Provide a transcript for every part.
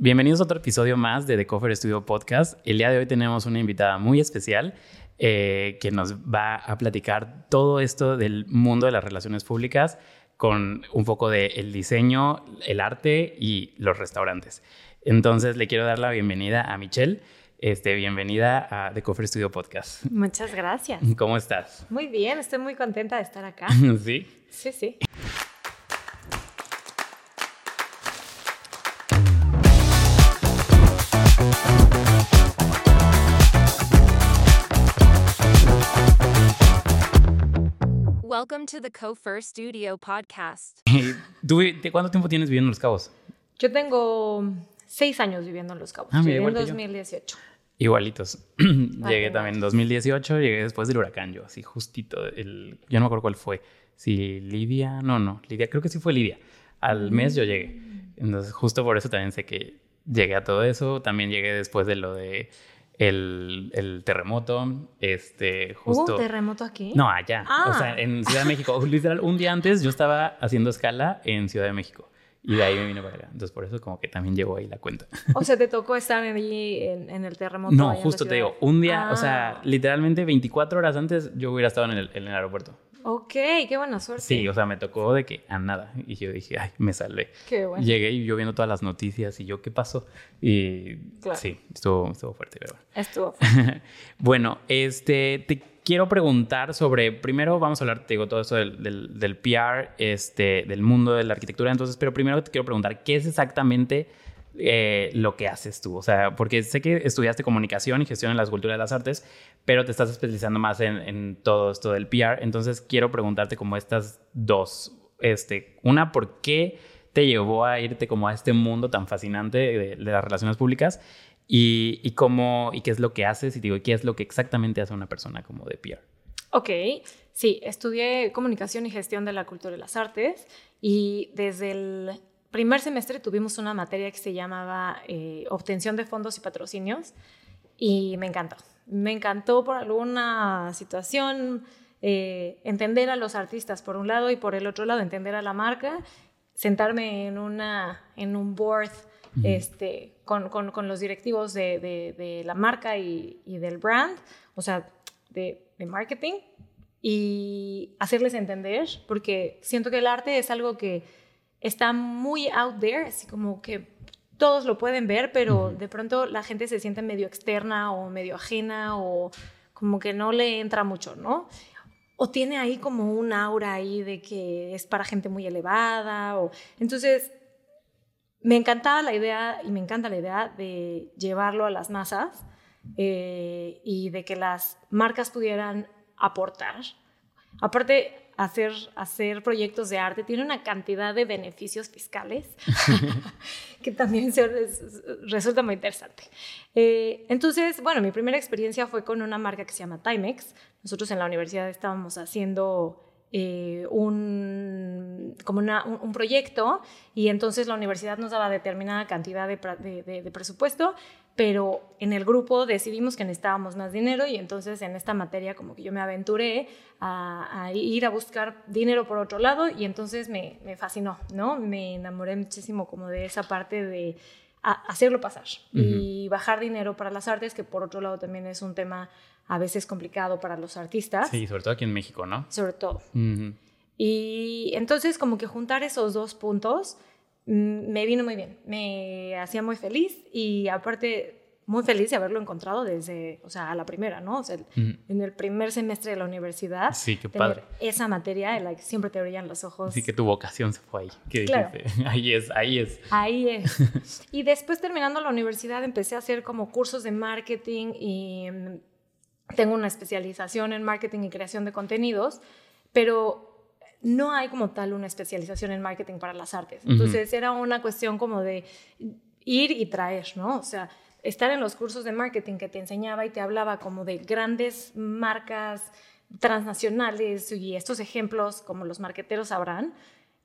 Bienvenidos a otro episodio más de The Cover Studio Podcast. El día de hoy tenemos una invitada muy especial eh, que nos va a platicar todo esto del mundo de las relaciones públicas con un poco de el diseño, el arte y los restaurantes. Entonces le quiero dar la bienvenida a Michelle. Este, bienvenida a The Cover Studio Podcast. Muchas gracias. ¿Cómo estás? Muy bien, estoy muy contenta de estar acá. ¿Sí? Sí, sí. Welcome to the Co Studio podcast. ¿Tú, ¿Cuánto tiempo tienes viviendo en Los Cabos? Yo tengo seis años viviendo en Los Cabos. Ah, mira, Llegué en igual que yo. 2018. Igualitos. llegué igual. también en 2018, llegué después del huracán, yo así justito. El, yo no me acuerdo cuál fue. Si Lidia, no, no, Lidia, creo que sí fue Lidia. Al mes yo llegué. Entonces, justo por eso también sé que llegué a todo eso. También llegué después de lo de el, el terremoto. Este, justo. ¿Hubo un terremoto aquí? No, allá. Ah. O sea, en Ciudad de México. Literal, un día antes yo estaba haciendo escala en Ciudad de México. Y de ahí me vine para acá. Entonces, por eso como que también llegó ahí la cuenta. O sea, te tocó estar allí en, en el terremoto. No, justo te digo, un día, o sea, Ah. literalmente 24 horas antes yo hubiera estado en el, en el aeropuerto. Ok, qué buena suerte. Sí, o sea, me tocó de que a nada. Y yo dije, ay, me salvé. Qué bueno. Llegué y yo viendo todas las noticias y yo, ¿qué pasó? Y Claro. sí, estuvo, estuvo fuerte, pero bueno. Estuvo. bueno, este, te quiero preguntar sobre, primero vamos a hablar, te digo, todo esto del, del, del PR, este, del mundo de la arquitectura, entonces, pero primero te quiero preguntar, ¿qué es exactamente eh, lo que haces tú? O sea, porque sé que estudiaste comunicación y gestión en las culturas de las artes, pero te estás especializando más en, todo esto del PR, entonces quiero preguntarte como estas dos, este, una, ¿por qué te llevó a irte como a este mundo tan fascinante de, las relaciones públicas? y, y cómo y qué es lo que haces y digo qué es lo que exactamente hace una persona como de PR. Ok, sí, estudié comunicación y gestión de la cultura y las artes y desde el primer semestre tuvimos una materia que se llamaba eh, obtención de fondos y patrocinios y me encantó. Me encantó por alguna situación eh, entender a los artistas por un lado y por el otro lado entender a la marca, sentarme en, una, en un board este, con, con- con los directivos de, de- de la marca y, y del brand, o sea, de, de marketing, y hacerles entender, porque siento que el arte es algo que está muy out there, así como que todos lo pueden ver, pero de pronto la gente se siente medio externa o medio ajena o como que no le entra mucho, ¿no? O tiene ahí como un aura ahí de que es para gente muy elevada o entonces me encantaba la idea y me encanta la idea de llevarlo a las masas eh, y de que las marcas pudieran aportar. Aparte, hacer, hacer proyectos de arte tiene una cantidad de beneficios fiscales que también se res- resulta muy interesante. Eh, entonces, bueno, mi primera experiencia fue con una marca que se llama Timex. Nosotros en la universidad estábamos haciendo eh, un, como una- un, un proyecto y entonces la universidad nos daba determinada cantidad de, pra- de- de- de presupuesto, pero en el grupo decidimos que necesitábamos más dinero y entonces en esta materia como que yo me aventuré a, a ir a buscar dinero por otro lado y entonces me, me fascinó, ¿no? Me enamoré muchísimo como de esa parte de hacerlo pasar y bajar dinero para las artes, que por otro lado también es un tema a veces complicado para los artistas, Sí, sobre todo aquí en México, ¿no? sobre todo. Ujú. Y entonces como que juntar esos dos puntos me vino muy bien, me hacía muy feliz y aparte muy feliz de haberlo encontrado desde, o sea, a la primera, ¿no? O sea, Ujú. en el primer semestre de la universidad. Sí, qué tener padre. Esa materia en la que siempre te brillan los ojos. Así que tu vocación se fue ahí. ¿Qué Claro. dijiste? Ahí es, ahí es. Ahí es. Y después terminando la universidad empecé a hacer como cursos de marketing y mm, tengo una especialización en marketing y creación de contenidos, pero no hay como tal una especialización en marketing para las artes. Entonces era una cuestión como de ir y traer, ¿no? O sea, estar en los cursos de marketing que te enseñaba y te hablaba como de grandes marcas transnacionales y estos ejemplos como los marqueteros sabrán,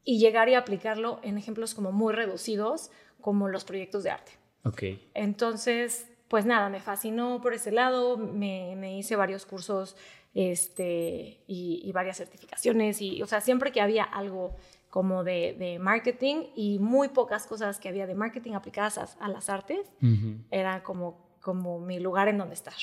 y llegar y aplicarlo en ejemplos como muy reducidos como los proyectos de arte. Ok. Entonces, pues nada, me fascinó por ese lado, me, me hice varios cursos este, y, y varias certificaciones, y, o sea, siempre que había algo como de, de, marketing y muy pocas cosas que había de marketing aplicadas a, a las artes. Era como, como mi lugar en donde estar.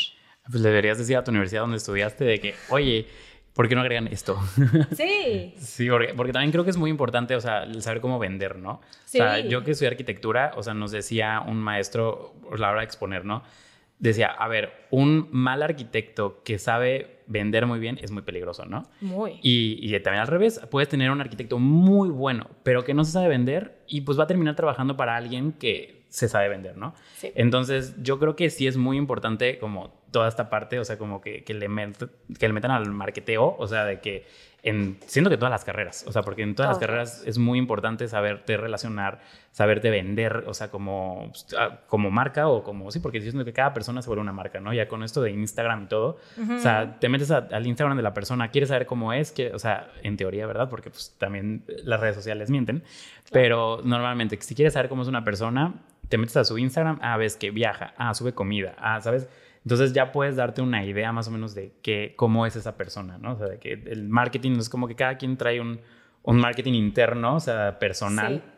Pues le deberías decir a tu universidad donde estudiaste de que, oye, ¿por qué no agregan esto? Sí. sí, porque, porque, también creo que es muy importante, o sea, el saber cómo vender, ¿no? Sí. O sea, yo que estudié arquitectura, o sea, nos decía un maestro a la hora de exponer, ¿no? Decía, a ver, un mal arquitecto que sabe vender muy bien es muy peligroso, ¿no? Muy. Y, y también al revés, puedes tener un arquitecto muy bueno, pero que no se sabe vender y pues va a terminar trabajando para alguien que se sabe vender, ¿no? Sí. Entonces, yo creo que sí es muy importante como toda esta parte, o sea, como que, que le, met, que le metan al marketeo, o sea, de que en, siento que todas las carreras, o sea, porque en todas las carreras es muy importante saberte relacionar, saberte vender, o sea, como, como marca o como, sí, porque siento que cada persona se vuelve una marca, ¿no? Ya con esto de Instagram y todo, uh -huh. o sea, te metes a, al Instagram de la persona, quieres saber cómo es, que, o sea, en teoría, ¿verdad? Porque pues también las redes sociales mienten, pero normalmente, si quieres saber cómo es una persona, te metes a su Instagram, ah, ves que viaja, ah, sube comida, ah, ¿sabes? Entonces ya puedes darte una idea más o menos de que, cómo es esa persona, ¿no? O sea, de que el marketing es como que cada quien trae un, un marketing interno, o sea, personal. Sí.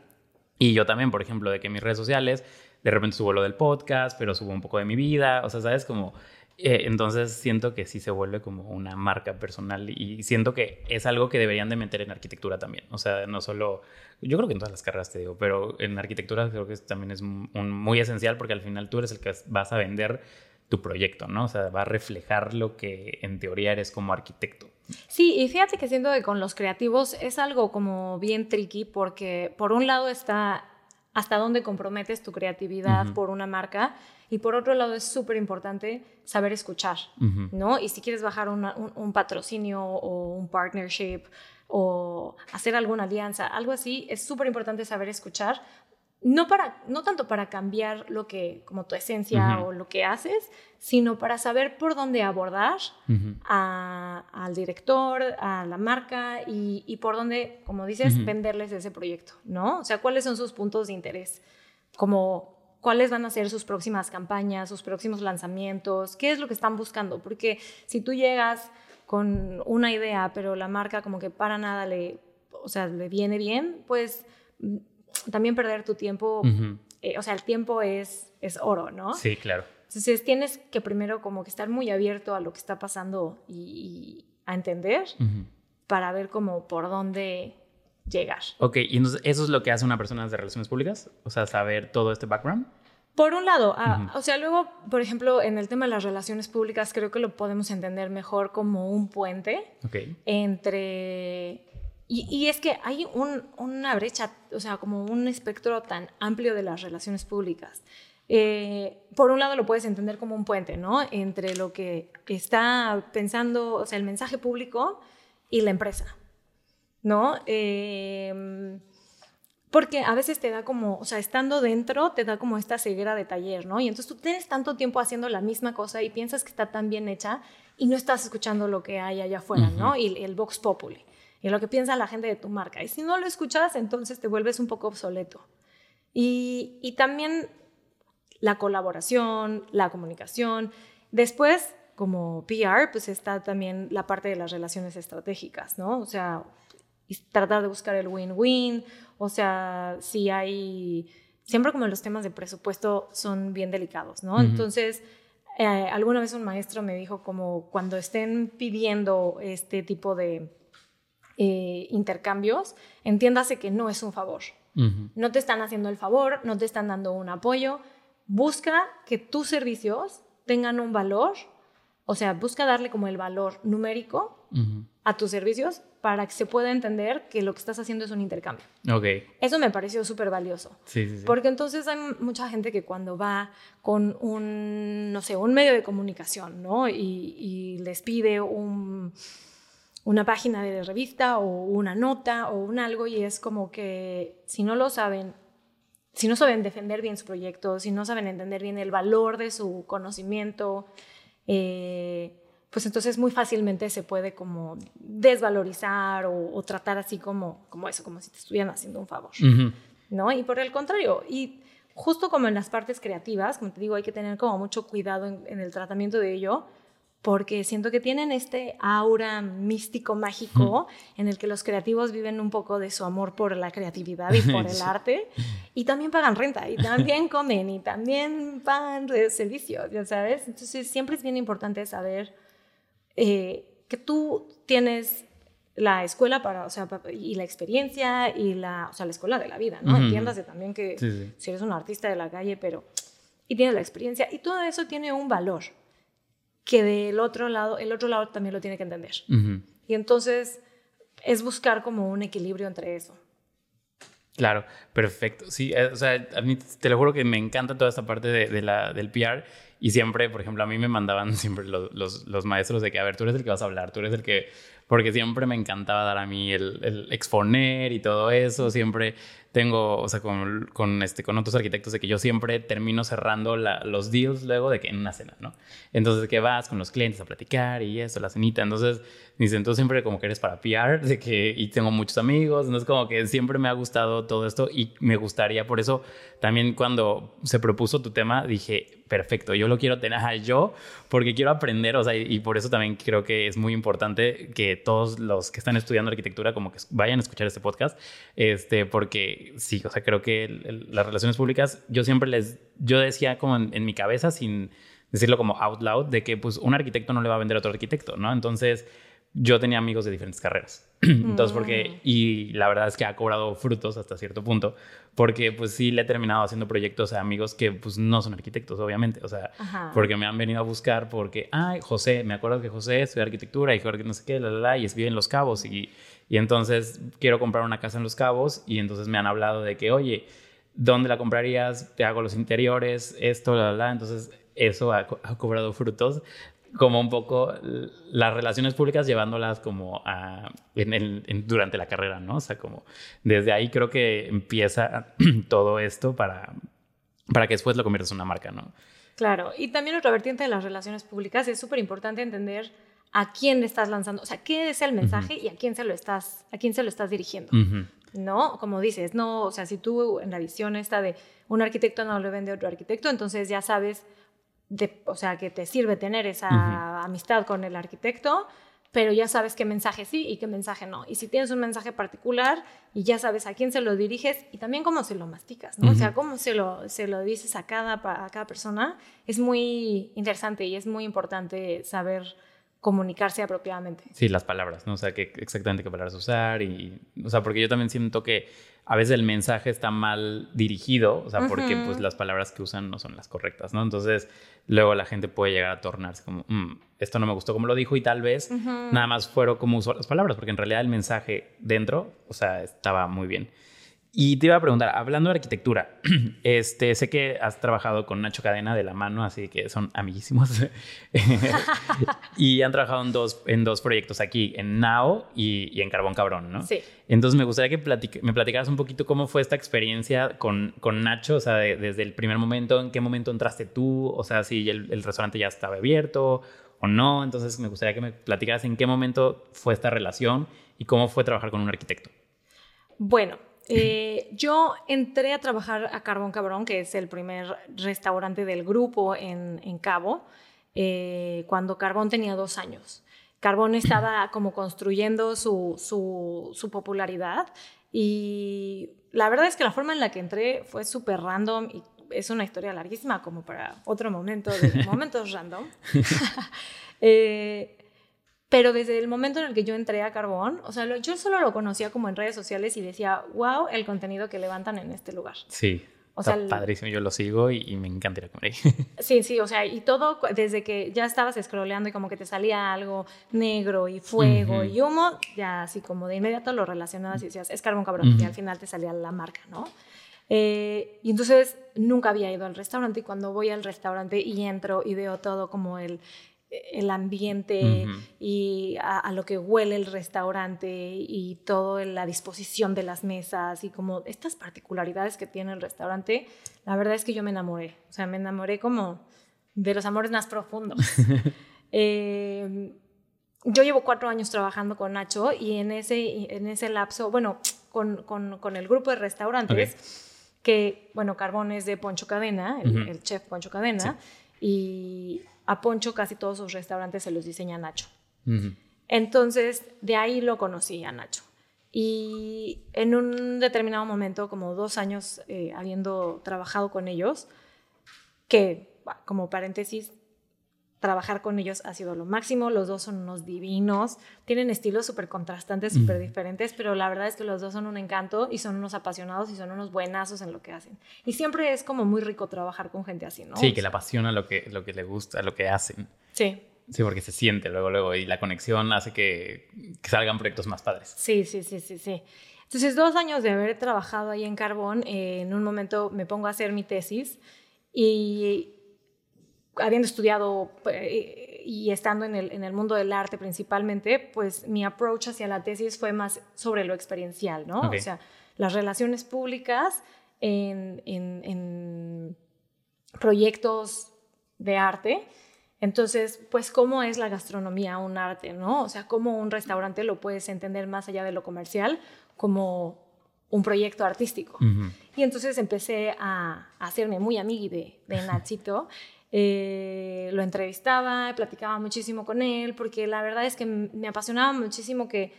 Y yo también, por ejemplo, de que mis redes sociales, de repente subo lo del podcast, pero subo un poco de mi vida, o sea, ¿sabes? Como... Eh, entonces siento que sí se vuelve como una marca personal y siento que es algo que deberían de meter en arquitectura también. O sea, no solo, yo creo que en todas las carreras te digo, pero en arquitectura creo que también es un, muy esencial porque al final tú eres el que vas a vender tu proyecto, ¿no? O sea, va a reflejar lo que en teoría eres como arquitecto. Sí, y fíjate que siento que con los creativos es algo como bien tricky porque por un lado está hasta dónde comprometes tu creatividad uh -huh. por una marca y por otro lado es súper importante saber escuchar, uh -huh. ¿no? Y si quieres bajar una, un, un, patrocinio o un partnership o hacer alguna alianza, algo así, es súper importante saber escuchar no, para, no tanto para cambiar lo que, como tu esencia uh -huh. o lo que haces, sino para saber por dónde abordar uh -huh. a, al director, a la marca y, y por dónde, como dices, uh -huh. venderles ese proyecto, ¿no? O sea, cuáles son sus puntos de interés, como cuáles van a ser sus próximas campañas, sus próximos lanzamientos, qué es lo que están buscando, porque si tú llegas con una idea, pero la marca como que para nada le, o sea, le viene bien, pues también perder tu tiempo, uh -huh. eh, o sea, el tiempo es, es oro, ¿no? Sí, claro. Entonces tienes que primero como que estar muy abierto a lo que está pasando y, y a entender uh -huh. para ver como por dónde llegar. Ok, y entonces eso es lo que hace una persona de relaciones públicas, o sea, saber todo este background. Por un lado, uh -huh. o sea, luego, por ejemplo, en el tema de las relaciones públicas, creo que lo podemos entender mejor como un puente okay. entre y, y, es que hay un, una brecha, o sea, como un espectro tan amplio de las relaciones públicas. Eh, por un lado lo puedes entender como un puente, ¿no? Entre lo que está pensando, o sea, el mensaje público y la empresa, ¿no? Eh, porque a veces te da como, o sea, estando dentro, te da como esta ceguera de taller, ¿no? Y entonces tú tienes tanto tiempo haciendo la misma cosa y piensas que está tan bien hecha y no estás escuchando lo que hay allá afuera, uh -huh. ¿no? Y el Vox Populi y lo que piensa la gente de tu marca. Y si no lo escuchas, entonces te vuelves un poco obsoleto. Y, y también la colaboración, la comunicación. Después, como PR, pues está también la parte de las relaciones estratégicas, ¿no? O sea, tratar de buscar el win-win, o sea, si hay, siempre como los temas de presupuesto son bien delicados, ¿no? Uh -huh. Entonces, eh, alguna vez un maestro me dijo como cuando estén pidiendo este tipo de eh, intercambios, entiéndase que no es un favor. Uh -huh. No te están haciendo el favor, no te están dando un apoyo. Busca que tus servicios tengan un valor, o sea, busca darle como el valor numérico uh -huh. a tus servicios para que se pueda entender que lo que estás haciendo es un intercambio. Okay. Eso me pareció súper valioso. Sí, sí, sí. Porque entonces hay mucha gente que cuando va con un, no sé, un medio de comunicación, ¿no? Y, y les pide un una página de revista o una nota o un algo y es como que si no lo saben, si no saben defender bien su proyecto, si no saben entender bien el valor de su conocimiento, eh, pues entonces muy fácilmente se puede como desvalorizar o, o, tratar así como, como eso, como si te estuvieran haciendo un favor, uh -huh. ¿no? Y por el contrario, y justo como en las partes creativas, como te digo, hay que tener como mucho cuidado en, en el tratamiento de ello, porque siento que tienen este aura místico, mágico, en el que los creativos viven un poco de su amor por la creatividad y por el arte, y también pagan renta, y también comen, y también pagan servicios, ya sabes. Entonces siempre es bien importante saber eh, que tú tienes la escuela para, o sea, y la experiencia y la, o sea, la escuela de la vida, ¿no? Entiéndase también que si eres un artista de la calle, pero, y tienes la experiencia, y todo eso tiene un valor que del otro lado, el otro lado también lo tiene que entender. Y entonces es buscar como un equilibrio entre eso. Claro, perfecto. Sí, eh, o sea, a mí te lo juro que me encanta toda esta parte de, la, del PR y siempre, por ejemplo, a mí me mandaban siempre los, los, los, maestros de que, a ver, tú eres el que vas a hablar, tú eres el que, porque siempre me encantaba dar a mí el, el exponer y todo eso, siempre tengo, o sea, con, con, este, con otros arquitectos de que yo siempre termino cerrando los deals luego de que en una cena, ¿no? Entonces, que vas con los clientes a platicar y eso, la cenita. Entonces, dicen, tú siempre como que eres para PR, de que, y tengo muchos amigos, entonces como que siempre me ha gustado todo esto y me gustaría, por eso también cuando se propuso tu tema, dije, perfecto, yo lo quiero tener yo, porque quiero aprender, o sea, y, por eso también creo que es muy importante que todos los que están estudiando arquitectura como que vayan a escuchar este podcast, este, porque sí, o sea, creo que las relaciones públicas, yo siempre les, yo decía como en, mi cabeza, sin decirlo como out loud, de que pues un arquitecto no le va a vender a otro arquitecto, ¿no? Entonces, yo tenía amigos de diferentes carreras. Entonces, porque, mm. y la verdad es que ha cobrado frutos hasta cierto punto, porque pues sí le he terminado haciendo proyectos a amigos que pues no son arquitectos, obviamente, o sea, porque me han venido a buscar porque, ay, José, me acuerdo que José estudia arquitectura y Jorge no sé qué, la, la, la, y vive en Los Cabos y y entonces quiero comprar una casa en Los Cabos y entonces me han hablado de que, oye, ¿dónde la comprarías? Te hago los interiores, esto, la, la. Entonces eso ha, cobrado frutos como un poco las relaciones públicas llevándolas como a, en durante la carrera, ¿no? O sea, como desde ahí creo que empieza todo esto para, para que después lo conviertas en una marca, ¿no? Claro, y también otra vertiente de las relaciones públicas es súper importante entender a quién le estás lanzando, o sea, qué es el mensaje y a quién se lo estás, a quién se lo estás dirigiendo. ¿No? Como dices, no, o sea, si tú en la visión esta de un arquitecto no le vende a otro arquitecto, entonces ya sabes, de, o sea, que te sirve tener esa amistad con el arquitecto, pero ya sabes qué mensaje sí y qué mensaje no. Y si tienes un mensaje particular y ya sabes a quién se lo diriges y también cómo se lo masticas, ¿no? O sea, cómo se lo, se lo dices a cada, a cada persona, es muy interesante y es muy importante saber comunicarse apropiadamente. Sí, las palabras, ¿no? O sea, que exactamente qué palabras usar y, o sea, porque yo también siento que a veces el mensaje está mal dirigido, o sea, porque pues las palabras que usan no son las correctas, ¿no? Entonces, luego la gente puede llegar a tornarse como, mm, esto no me gustó como lo dijo y tal vez nada más fueron como usó las palabras, porque en realidad el mensaje dentro, o sea, estaba muy bien. Y te iba a preguntar, hablando de arquitectura, este, sé que has trabajado con Nacho Cadena de la mano, así que son amiguísimos. y han trabajado en dos, en dos proyectos aquí, en Nao y, en Carbón Cabrón, ¿no? Sí. Entonces me gustaría que me platicaras un poquito cómo fue esta experiencia con, con Nacho, o sea, desde el primer momento, en qué momento entraste tú, o sea, si el, el restaurante ya estaba abierto o no. Entonces me gustaría que me platicaras en qué momento fue esta relación y cómo fue trabajar con un arquitecto. Bueno, eh, yo entré a trabajar a Carbón Cabrón, que es el primer restaurante del grupo en, Cabo, eh, cuando Carbón tenía dos años. Carbón estaba como construyendo su, su, popularidad y la verdad es que la forma en la que entré fue súper random y es una historia larguísima como para otro momento de momentos random. eh, pero desde el momento en el que yo entré a Carbón, o sea, yo solo lo conocía como en redes sociales y decía, wow, el contenido que levantan en este lugar. Sí. O está sea, padrísimo, yo lo sigo y, me encanta ir a comer ahí. Sí, sí, o sea, y todo desde que ya estabas scrolleando y como que te salía algo negro y fuego y humo, ya así como de inmediato lo relacionabas y decías, es carbón cabrón, y al final te salía la marca, ¿no? Eh, y entonces nunca había ido al restaurante y cuando voy al restaurante y entro y veo todo como el, el ambiente y a, lo que huele el restaurante y toda la disposición de las mesas y como estas particularidades que tiene el restaurante, la verdad es que yo me enamoré. O sea, me enamoré como de los amores más profundos. Em, yo llevo cuatro años trabajando con Nacho y en ese, en ese lapso, bueno, con, con, el grupo de restaurantes, que, bueno, Carbón es de Poncho Cadena, el, chef Poncho Cadena. y a Poncho casi todos sus restaurantes se los diseña Nacho. Ujú. Entonces, de ahí lo conocí a Nacho. Y en un determinado momento, como dos años eh, habiendo trabajado con ellos, que como paréntesis, trabajar con ellos ha sido lo máximo, los dos son unos divinos, tienen estilos súper contrastantes, súper diferentes, pero la verdad es que los dos son un encanto y son unos apasionados y son unos buenazos en lo que hacen. Y siempre es como muy rico trabajar con gente así, ¿no? Sí, que le apasiona lo que, lo que le gusta, lo que hacen. Sí, Sí, porque se siente luego, luego, y la conexión hace que, que salgan proyectos más padres. Sí, sí, sí, sí, sí. Entonces, dos años de haber trabajado ahí en Carbón, eh, en un momento me pongo a hacer mi tesis y habiendo estudiado eh, y estando en el, en el mundo del arte principalmente, pues mi approach hacia la tesis fue más sobre lo experiencial, ¿no? Ok. O sea, las relaciones públicas en, en- en proyectos de arte. Entonces, pues, ¿cómo es la gastronomía un arte, no? O sea, ¿cómo un restaurante lo puedes entender más allá de lo comercial como un proyecto artístico? Y entonces empecé a, a hacerme muy amigui de, de Nachito. Eh, lo entrevistaba, platicaba muchísimo con él, porque la verdad es que me apasionaba muchísimo que,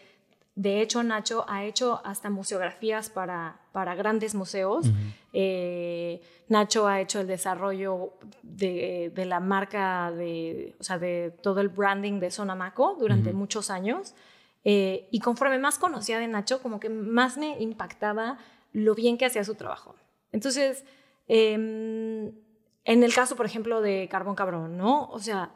de hecho, Nacho ha hecho hasta museografías para, para grandes museos. Eh, Nacho ha hecho el desarrollo de, de la marca, de, o sea, de todo el branding de Sonamaco durante Ujú. muchos años. Eh, y conforme más conocía de Nacho, como que más me impactaba lo bien que hacía su trabajo. Entonces, em, en el caso, por ejemplo, de Carbón Cabrón, ¿no? O sea,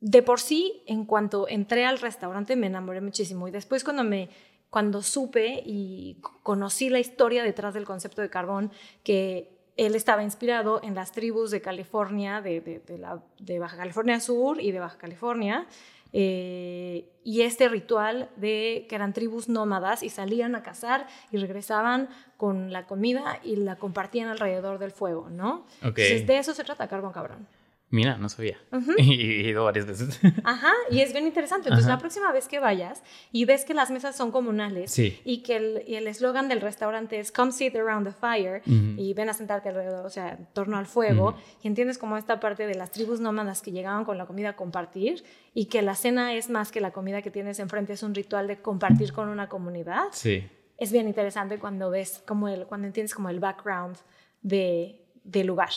de por sí, en cuanto entré al restaurante, me enamoré muchísimo. Y después cuando me cuando supe y conocí la historia detrás del concepto de carbón, que él estaba inspirado en las tribus de California, de- de la- de Baja California Sur y de Baja California, eh, y este ritual de que eran tribus nómadas y salían a cazar y regresaban con la comida y la compartían alrededor del fuego, ¿no? Entonces, de eso se trata Carbón Cabrón. Mira, no sabía. Ujú. y, y he ido varias veces. Ajá, y es bien interesante. Entonces, Ajá. la próxima vez que vayas y ves que las mesas son comunales Sí. y que el eslogan del restaurante es Come sit around the fire y ven a sentarte alrededor, o sea, en torno al fuego, y entiendes como esta parte de las tribus nómadas que llegaban con la comida a compartir y que la cena es más que la comida que tienes enfrente, es un ritual de compartir con una comunidad. Sí. Es bien interesante cuando ves como el, cuando entiendes como el background de, del lugar.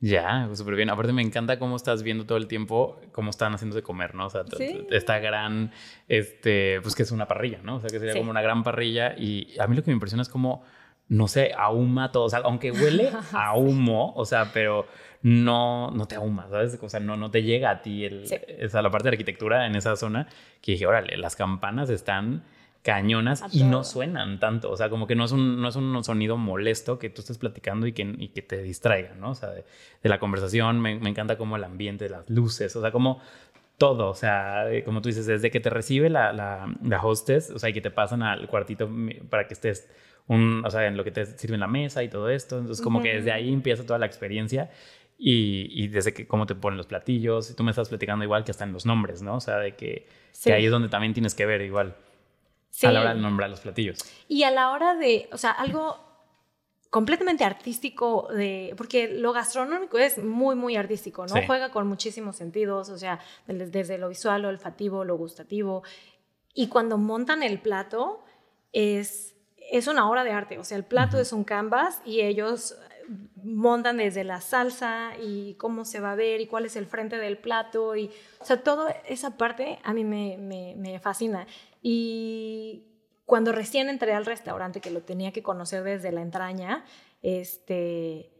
Ya, súper bien. Aparte me encanta cómo estás viendo todo el tiempo cómo están haciendo de comer, ¿no? O sea, Sí. esta gran, este, pues que es una parrilla, ¿no? O sea, que sería Sí. como una gran parrilla y a mí lo que me impresiona es como, no sé, ahuma todo, o sea, aunque huele a humo, o sea, pero no, no te ahuma, ¿sabes? O sea, no, no te llega a ti el, Sí. esa, la parte de arquitectura en esa zona que dije, órale, las campanas están cañonas y no suenan tanto, o sea, como que no es un, no es un sonido molesto que tú estés platicando y que, y que te distraiga, ¿no? O sea, de, de la conversación, me, me encanta como el ambiente, las luces, o sea, como todo, o sea, eh, como tú dices, desde que te recibe la, la, la hostess, o sea, y que te pasan al cuartito para que estés, un, o sea, en lo que te sirven la mesa y todo esto, entonces como que Ujú. desde ahí empieza toda la experiencia y, y desde que cómo te ponen los platillos, y tú me estás platicando igual que hasta en los nombres, ¿no? O sea, de que, Sí. que ahí es donde también tienes que ver igual Sí. a la hora de nombrar los platillos. Y a la hora de, o sea, algo completamente artístico, de, porque lo gastronómico es muy, muy artístico, ¿no? Sí. Juega con muchísimos sentidos, o sea, desde lo visual, lo olfativo, lo gustativo. Y cuando montan el plato, es, es una obra de arte, o sea, el plato es un canvas y ellos montan desde la salsa y cómo se va a ver y cuál es el frente del plato y o sea toda esa parte a mí me, me- me fascina. Y cuando recién entré al restaurante que lo tenía que conocer desde la entraña este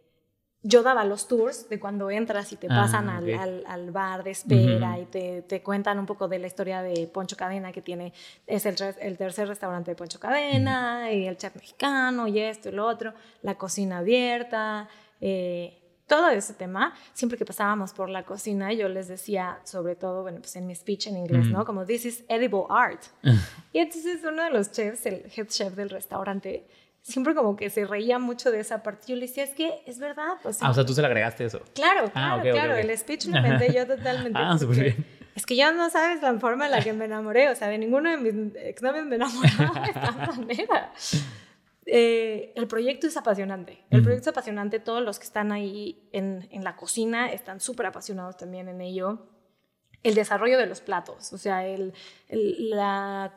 yo daba los tours de cuando entras y te Ah, pasan al, ok. al- al bar de espera y te, te cuentan un poco de la historia de Poncho Cadena que tiene, es el, tercer restaurante de Poncho Cadena y el chef mexicano y esto y lo otro, la cocina abierta, eh, todo ese tema. Siempre que pasábamos por la cocina yo les decía, sobre todo, bueno, pues en mi speech en inglés. ¿no? Como, this is edible art. y entonces uno de los chefs, el head chef del restaurante, siempre como que se reía mucho de esa parte. Yo le decía, es que es verdad. Pues, Ah, o sea, tú se le agregaste eso. Claro, claro, Ah, ok, ok, claro. ok. El speech lo inventé yo totalmente. Ah, súper bien. Es que ya no sabes la forma en la que me enamoré. O sea, de ninguno de mis exnovios me enamoraba de esta manera. eh, el proyecto es apasionante. El proyecto es apasionante. Todos los que están ahí en, en la cocina están súper apasionados también en ello. El desarrollo de los platos, o sea, el, el- la,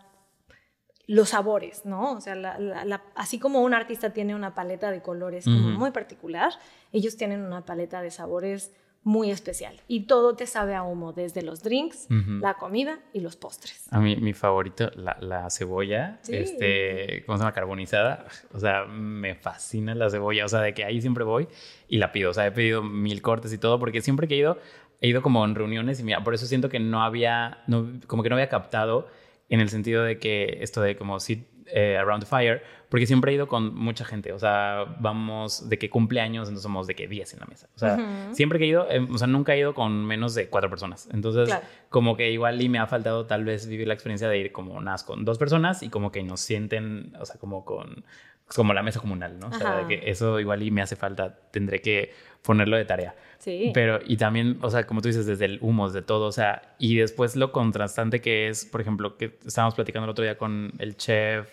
los sabores, ¿no? O sea, la- la- la- así como un artista tiene una paleta de colores como muy particular, ellos tienen una paleta de sabores muy especial. Y todo te sabe a humo, desde los drinks, la comida y los postres. A mí, mi favorito, la, la cebolla, Sí. este, ¿cómo se llama? Carbonizada. O sea, me fascina la cebolla. O sea, de que ahí siempre voy y la pido. O sea, he pedido mil cortes y todo, porque siempre que he ido, he ido como en reuniones y mira, por eso siento que no había, no, como que no había captado en el sentido de que esto de como sit eh, around the fire, porque siempre he ido con mucha gente. O sea, vamos de que cumpleaños, entonces somos de que 10 en la mesa. O sea, Ujú. siempre que he ido, eh, o sea, nunca he ido con menos de cuatro personas. Entonces, Claro. como que igual y me ha faltado tal vez vivir la experiencia de ir como unas con dos personas y como que nos sienten, o sea, como con como la mesa comunal, ¿no? O sea, de que eso igual y me hace falta, tendré que ponerlo de tarea. Sí. Pero, y también, o sea, como tú dices, desde el humo, de todo, o sea, y después lo contrastante que es, por ejemplo, que estábamos platicando el otro día con el chef,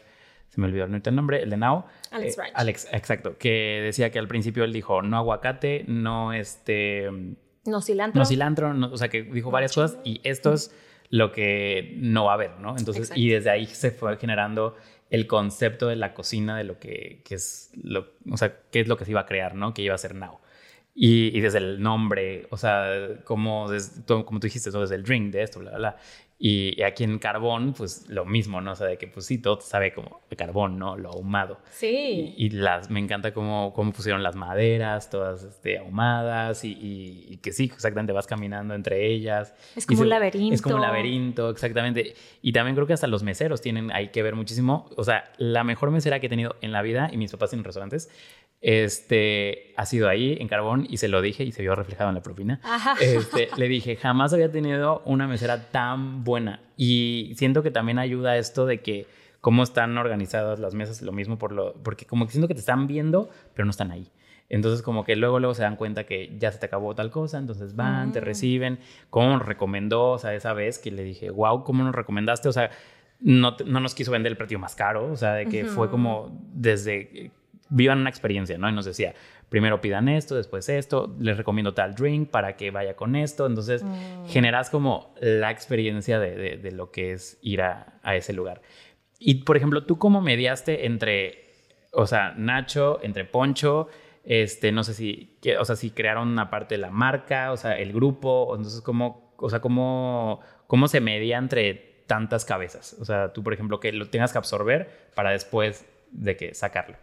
se me olvidó ahorita el nombre, el de Now. Alex Eh, Ranch. Alex, exacto, que decía que al principio él dijo, no aguacate, no este no cilantro. no cilantro, no- o sea, que dijo varias cosas y esto es lo que no va a haber, ¿no? Entonces, Exacto. y desde ahí se fue generando el concepto de la cocina, de lo que, que es, lo, o sea, qué es lo que se iba a crear, ¿no? Que iba a ser Now. Y, y desde el nombre, o sea, como, des- todo- como tú dijiste, todo desde el drink de esto, bla, bla, bla. Y, y aquí en Carbón, pues lo mismo, ¿no? O sea, de que pues sí, todo sabe como de carbón, ¿no? Lo ahumado. Sí. Y, y las, me encanta cómo, cómo pusieron las maderas, todas este, ahumadas, y, que sí, exactamente vas caminando entre ellas. Es como se- un laberinto. Es como un laberinto, exactamente. Y también creo que hasta los meseros tienen hay que ver muchísimo. O sea, la mejor mesera que he tenido en la vida, y mis papás tienen restaurantes, este, ha sido ahí en Carbón, y se lo dije y se vio reflejado en la propina. Este, le dije, jamás había tenido una mesera tan buena. Y siento que también ayuda esto de que cómo están organizadas las mesas, lo mismo por lo, porque como que siento que te están viendo, pero no están ahí. Entonces como que luego luego se dan cuenta que ya se te acabó tal cosa, entonces van, te Mm. reciben, cómo nos recomendó, o sea, esa vez que le dije, wow, ¿cómo nos recomendaste? O sea, no, te- no nos quiso vender el precio más caro, o sea, de que fue Ujú. como desde, vivan una experiencia, ¿no? Y nos decía, primero pidan esto, después esto, les recomiendo tal drink para que vaya con esto, entonces Mm. generas como la experiencia de, de- de lo que es ir a, a ese lugar. Y, por ejemplo, ¿tú cómo mediaste entre, o sea, Nacho, entre Poncho, este, no sé si, o sea, si crearon una parte de la marca, o sea, el grupo, o entonces cómo, o sea, cómo, cómo se media entre tantas cabezas? O sea, tú, por ejemplo, que lo tengas que absorber para después de que sacarlo.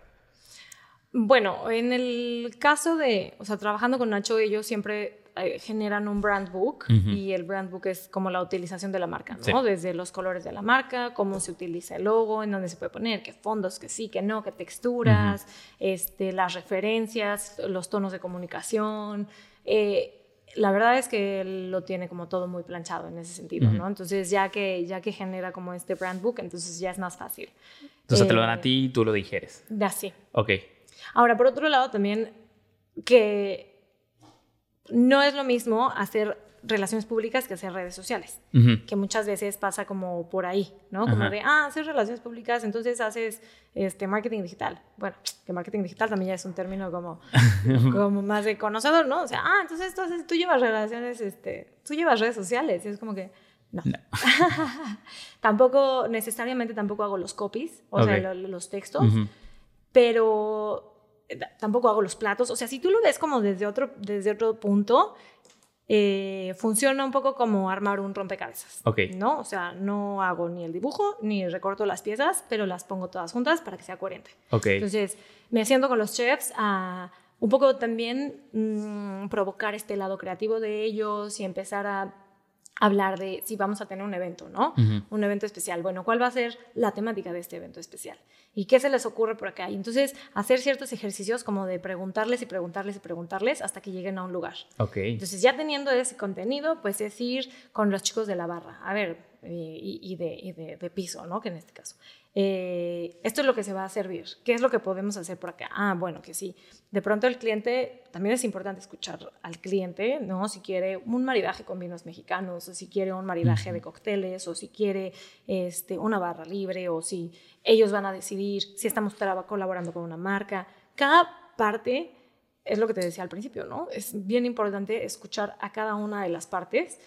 Bueno, en el caso de, o sea, trabajando con Nacho, ellos siempre eh, generan un brand book y el brand book es como la utilización de la marca, ¿no? Sí. Desde los colores de la marca, cómo se utiliza el logo, en dónde se puede poner, qué fondos, que sí, que no, qué texturas, este, las referencias, los tonos de comunicación. eh, la verdad es que lo tiene como todo muy planchado en ese sentido. ¿no? Entonces, ya que, ya que genera como este brand book, entonces ya es más fácil. Entonces te lo dan Eh, a ti y tú lo dijeres. de Así. Ok. Ahora, por otro lado, también que no es lo mismo hacer relaciones públicas que hacer redes sociales, Ujú. que muchas veces pasa como por ahí, ¿no? Como Ajá. de, ah, hacer relaciones públicas, entonces haces este, marketing digital. Bueno, que marketing digital también ya es un término como, como más de conocedor, ¿no? O sea, ah, entonces tú, haces- tú llevas relaciones, este, tú llevas redes sociales, y es como que, no. No. tampoco, necesariamente tampoco hago los copies, o sea, Ok. lo- los textos, Ujú. Pero eh, ta- tampoco hago los platos. O sea, si tú lo ves como desde otro, desde otro punto, eh, funciona un poco como armar un rompecabezas. Ok. ¿No? O sea, no hago ni el dibujo ni recorto las piezas, pero las pongo todas juntas para que sea coherente. Ok. Entonces, me siento con los chefs a un poco también mm, provocar este lado creativo de ellos y empezar a hablar de si vamos a tener un evento, ¿no? Ujú. Un evento especial. Bueno, ¿cuál va a ser la temática de este evento especial? ¿Y qué se les ocurre por acá? Y entonces hacer ciertos ejercicios como de preguntarles y preguntarles y preguntarles hasta que lleguen a un lugar. Ok. Entonces ya teniendo ese contenido, pues es ir con los chicos de la barra. A ver, y, y de, y de, de piso, ¿no? Que en este caso. Eh, esto es lo que se va a servir. ¿Qué es lo que podemos hacer por acá? Ah, bueno, que sí. De pronto el cliente, también es importante escuchar al cliente, ¿no? Si quiere un maridaje con vinos mexicanos, o si quiere un maridaje de cócteles, o si quiere este, una barra libre, o si ellos van a decidir si estamos colaborando con una marca. Cada parte es lo que te decía al principio, ¿no? Es bien importante escuchar a cada una de las partes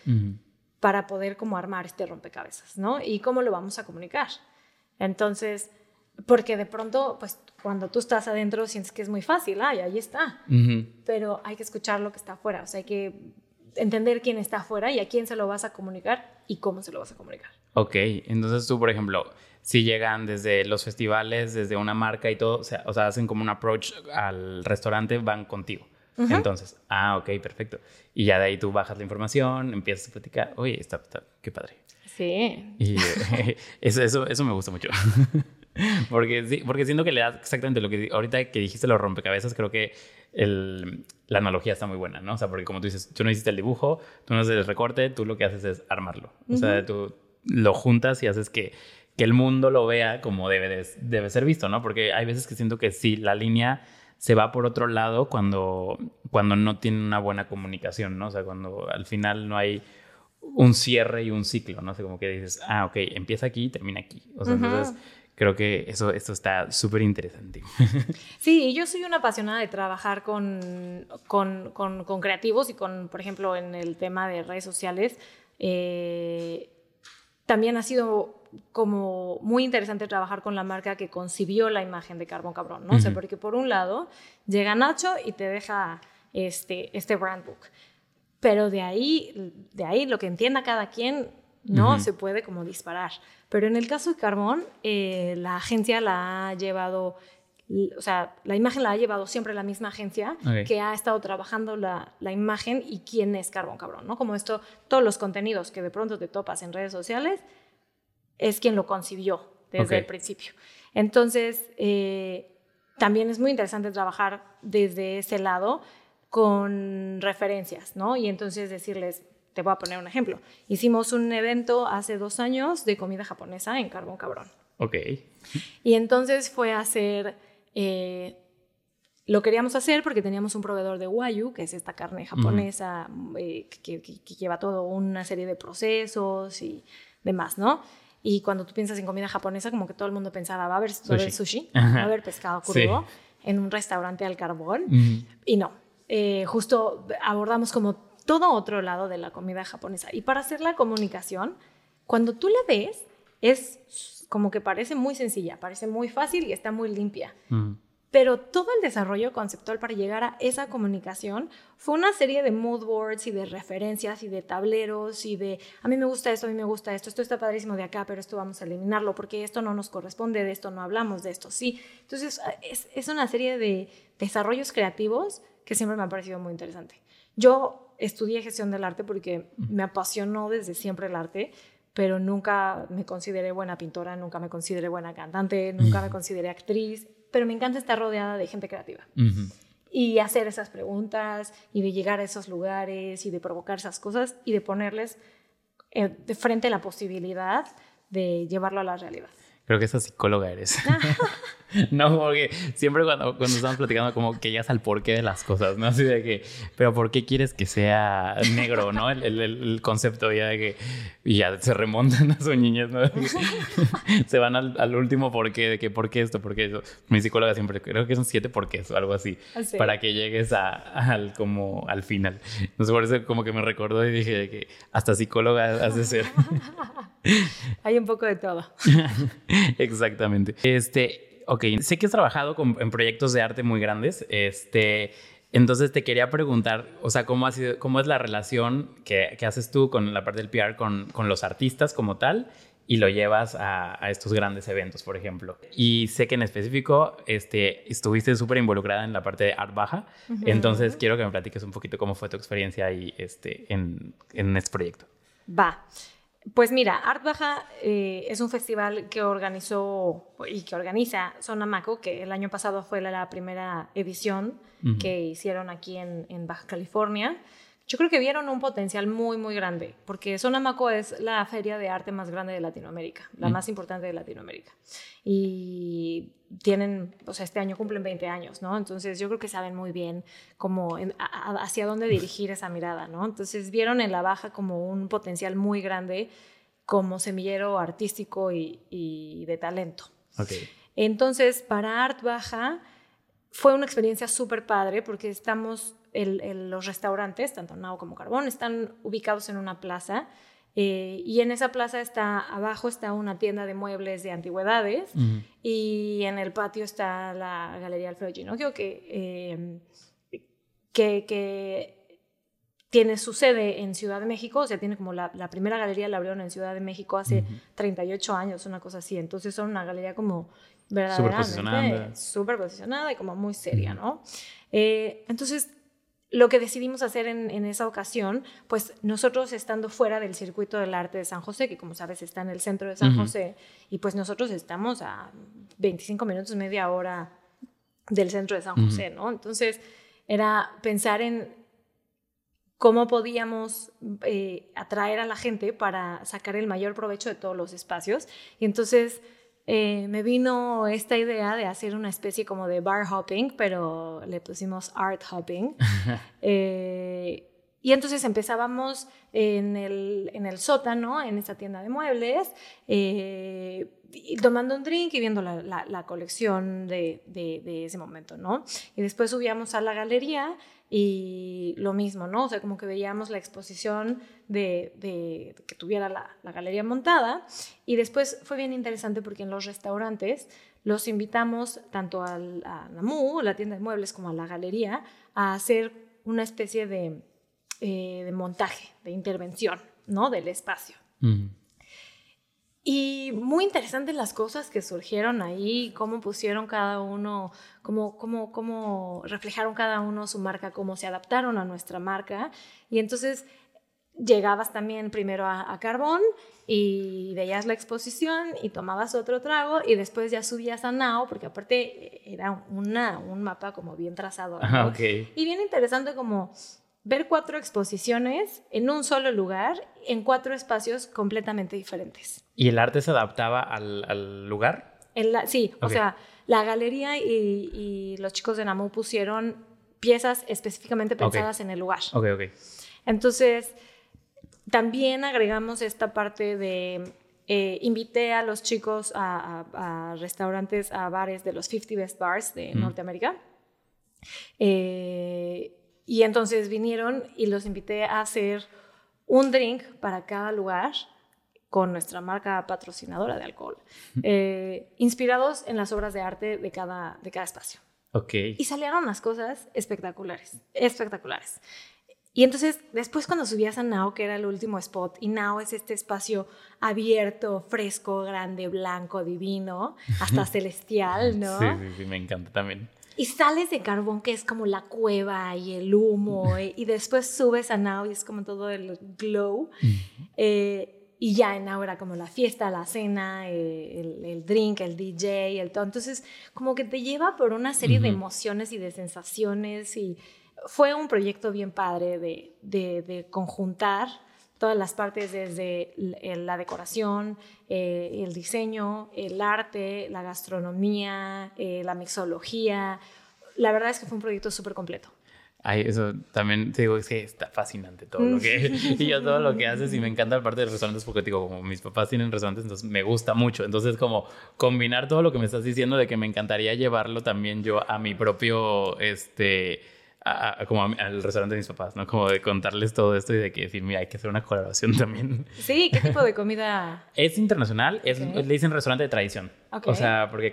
para poder como armar este rompecabezas, ¿no? Y cómo lo vamos a comunicar. Entonces, porque de pronto, pues cuando tú estás adentro sientes que es muy fácil, ay, ahí está. Pero hay que escuchar lo que está afuera, o sea, hay que entender quién está afuera y a quién se lo vas a comunicar y cómo se lo vas a comunicar. Ok, entonces tú, por ejemplo, si llegan desde los festivales, desde una marca y todo, o sea, o sea hacen como un approach al restaurante, van contigo. Entonces, ah, ok, perfecto. Y ya de ahí tú bajas la información, empiezas a platicar, oye, está, está qué padre. Sí. Y eso, eso, eso me gusta mucho. porque, sí, porque siento que le das exactamente lo que ahorita que dijiste los rompecabezas, creo que el, la analogía está muy buena, ¿no? O sea, porque como tú dices, tú no hiciste el dibujo, tú no haces el recorte, tú lo que haces es armarlo. O sea, tú lo juntas y haces que, que el mundo lo vea como debe, debe ser visto, ¿no? Porque hay veces que siento que sí, la línea se va por otro lado cuando, cuando no tiene una buena comunicación, ¿no? O sea, cuando al final no hay un cierre y un ciclo, ¿no? O sea, como que dices, ah, ok, empieza aquí y termina aquí. O sea, entonces creo que eso, esto está súper interesante. Sí, yo soy una apasionada de trabajar con, con, con, creativos y con, por ejemplo, en el tema de redes sociales. Eh, también ha sido como muy interesante trabajar con la marca que concibió la imagen de Carbón Cabrón, ¿no? O sea, porque por un lado llega Nacho y te deja este, este brand book pero de ahí, de ahí lo que entienda cada quien, ¿no? Se puede como disparar. Pero en el caso de Carbón, eh, la agencia la ha llevado, o sea, la imagen la ha llevado siempre la misma agencia que ha estado trabajando la, la, imagen y quién es Carbón Cabrón, ¿no? Como esto, todos los contenidos que de pronto te topas en redes sociales, es quien lo concibió desde el principio. Entonces, eh, también es muy interesante trabajar desde ese lado con referencias, ¿no? Y entonces decirles, te voy a poner un ejemplo. Hicimos un evento hace dos años de comida japonesa en Carbón Cabrón. Ok. Y entonces fue a hacer, eh, lo queríamos hacer porque teníamos un proveedor de Wayu, que es esta carne japonesa eh, que, lleva todo una serie de procesos y demás, ¿no? Y cuando tú piensas en comida japonesa, como que todo el mundo pensaba, va a haber sushi, sushi va a haber pescado crudo en un restaurante al carbón. Y no, eh, justo abordamos como todo otro lado de la comida japonesa. Y para hacer la comunicación, cuando tú la ves, es como que parece muy sencilla, parece muy fácil y está muy limpia. Pero todo el desarrollo conceptual para llegar a esa comunicación fue una serie de mood boards y de referencias y de tableros y de a mí me gusta esto, a mí me gusta esto, esto está padrísimo de acá, pero esto vamos a eliminarlo porque esto no nos corresponde, de esto no hablamos, de esto sí. Entonces es, es una serie de desarrollos creativos que siempre me ha parecido muy interesante. Yo estudié gestión del arte porque me apasionó desde siempre el arte, pero nunca me consideré buena pintora, nunca me consideré buena cantante, nunca me consideré actriz, pero me encanta estar rodeada de gente creativa. Y hacer esas preguntas y de llegar a esos lugares y de provocar esas cosas y de ponerles eh, de frente la posibilidad de llevarlo a la realidad. Creo que esa psicóloga eres. no, porque siempre cuando, cuando estamos platicando como que llegas al porqué de las cosas, ¿no? Así de que, pero ¿por qué quieres que sea negro, no? El, el, el concepto ya de que y ya se remontan a su niñez, ¿no? se van al, al, último porqué, de que por qué esto, por qué eso. Mi psicóloga siempre, creo que son siete porqués o algo así, para que llegues a, al, como, al final. Entonces por eso como que me recordó y dije que hasta psicóloga has de ser. Hay un poco de todo. Exactamente. Este, ok, sé que has trabajado en proyectos de arte muy grandes. Este, entonces te quería preguntar, o sea, ¿cómo, ha sido, cómo es la relación que, que haces tú con la parte del PR con, con, los artistas como tal y lo llevas a, a, estos grandes eventos, por ejemplo? Y sé que en específico este, estuviste súper involucrada en la parte de Art Baja, entonces quiero que me platiques un poquito cómo fue tu experiencia ahí este, en, en este proyecto. Va. Pues mira, Art Baja eh, es un festival que organizó y que organiza Sonamaco, que el año pasado fue la, primera edición que hicieron aquí en, Baja California. Yo creo que vieron un potencial muy, muy grande, porque Sonamaco es la feria de arte más grande de Latinoamérica, la Mm. más importante de Latinoamérica. Y tienen, o sea, este año cumplen 20 años, ¿no? Entonces yo creo que saben muy bien cómo, a- a- hacia dónde dirigir esa mirada, ¿no? Entonces vieron en la baja como un potencial muy grande como semillero artístico y, y de talento. Ok. Entonces, para Art Baja fue una experiencia súper padre porque estamos, el- el- los restaurantes, tanto Nao como Carbón, están ubicados en una plaza eh, y en esa plaza está, abajo está una tienda de muebles de antigüedades Ujú. y en el patio está la Galería Alfredo Ginocchio que, eh, que, que tiene su sede en Ciudad de México, o sea, tiene como la, la primera galería la abrieron en Ciudad de México hace Ujú. 38 años, una cosa así. Entonces son una galería como posicionada. verdaderamente súper posicionada y como muy seria, ¿no? Eh, entonces, lo que decidimos hacer en, en esa ocasión, pues nosotros estando fuera del circuito del arte de San José, que como sabes está en el centro de San. José, y pues nosotros estamos a 25 minutos, media hora del centro de San. José, ¿no? Entonces, era pensar en cómo podíamos eh, atraer a la gente para sacar el mayor provecho de todos los espacios. Y entonces eh, me vino esta idea de hacer una especie como de bar hopping, pero le pusimos art hopping. Eh, y entonces empezábamos en el, en el sótano, en esta tienda de muebles, eh, y tomando un drink y viendo la, la- la colección de, de- de ese momento, ¿no? Y después subíamos a la galería y lo mismo, ¿no? O sea, como que veíamos la exposición de, de- que tuviera la, la galería montada. Y después fue bien interesante porque en los restaurantes los invitamos tanto al, a Namu, la tienda de muebles, como a la galería, a hacer una especie de, eh, de montaje, de intervención, ¿no? Del espacio. Ujú. Y muy interesantes las cosas que surgieron ahí, cómo pusieron cada uno, cómo, cómo, cómo reflejaron cada uno su marca, cómo se adaptaron a nuestra marca. Y entonces llegabas también primero a, a Carbón y veías la exposición y tomabas otro trago y después ya subías a Nao, porque aparte era una, un mapa como bien trazado. ¿no? Ah, ok. Y bien interesante como ver cuatro exposiciones en un solo lugar, en cuatro espacios completamente diferentes. ¿Y el arte se adaptaba al, al lugar? En la- sí, o Ok. sea, la galería y, y los chicos de Namu pusieron piezas específicamente pensadas en el lugar. Ok, ok. Entonces, también agregamos esta parte de, eh, invité a los chicos a, a- a restaurantes, a bares de los 50 Best Bars de Mm. Norteamérica. Eh, y entonces vinieron y los invité a hacer un drink para cada lugar con nuestra marca patrocinadora de alcohol, eh, inspirados en las obras de arte de cada, de cada espacio. Ok. Y salieron unas cosas espectaculares, espectaculares. Y entonces, después cuando subías a Nao, que era el último spot, y Nao es este espacio abierto, fresco, grande, blanco, divino, hasta celestial, ¿no? Sí, sí, sí, me encanta también. Y sales de Carbón, que es como la cueva y el humo, y, y después subes a Nao y es como todo el glow. Eh, y ya en Nao era como la fiesta, la cena, eh, el, el drink, el DJ, el todo. Entonces, como que te lleva por una serie de emociones y de sensaciones. Y fue un proyecto bien padre de, de, de conjuntar todas las partes desde l- la decoración, eh, el diseño, el arte, la gastronomía, eh, la mixología. La verdad es que fue un proyecto súper completo. Ay, eso también te digo, es que está fascinante todo lo que. y yo todo lo que haces y me encanta la parte de los restaurantes porque, digo, como mis papás tienen restaurantes, entonces me gusta mucho. Entonces, como combinar todo lo que me estás diciendo de que me encantaría llevarlo también yo a mi propio, este. A- a- como a al restaurante de mis papás, ¿no? Como de contarles todo esto y de que decir, mira, hay que hacer una colaboración también. Sí, ¿qué tipo de comida? Es internacional, es, le dicen restaurante de tradición. Ok. O sea, porque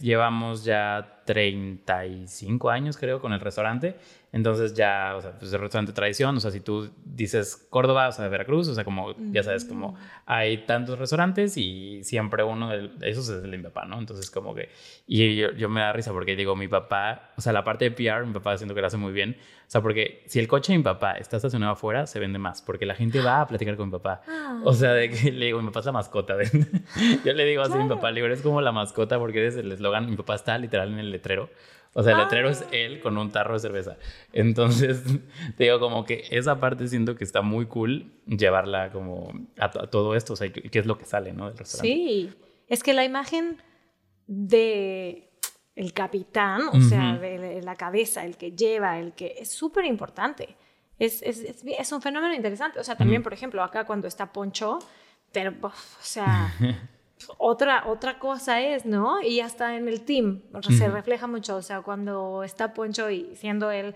llevamos ya 35 años, creo, con el restaurante. Entonces ya, o sea, pues es restaurante tradición. O sea, si tú dices Córdoba, o sea, Veracruz, o sea, como, ya sabes, como hay tantos restaurantes y siempre uno de esos es el de mi papá, ¿no? Entonces, como que, y yo, yo me da risa porque digo, mi papá, o sea, la parte de PR, mi papá siento que lo hace muy bien. O sea, porque si el coche de mi papá está estacionado afuera, se vende más, porque la gente va a platicar con mi papá. Ah. O sea, de que le digo, mi papá es la mascota. de- Yo le digo así a mi Claro. papá, le digo, eres como la mascota porque eres el eslogan. Mi papá está literal en el letrero. O sea, el letrero es él con un tarro de cerveza. Entonces, te digo, como que esa parte siento que está muy cool llevarla como a, todo esto, o sea, qué es lo que sale, ¿no? Del restaurante. Sí, es que la imagen de el capitán, o sea, de la cabeza, el que lleva, el que es súper importante. Es, es, es, un fenómeno interesante. O sea, también, por ejemplo, acá cuando está Poncho, pero, o sea, otra, otra cosa es, ¿no? Y hasta en el team se refleja mucho, o sea, cuando está Poncho y siendo él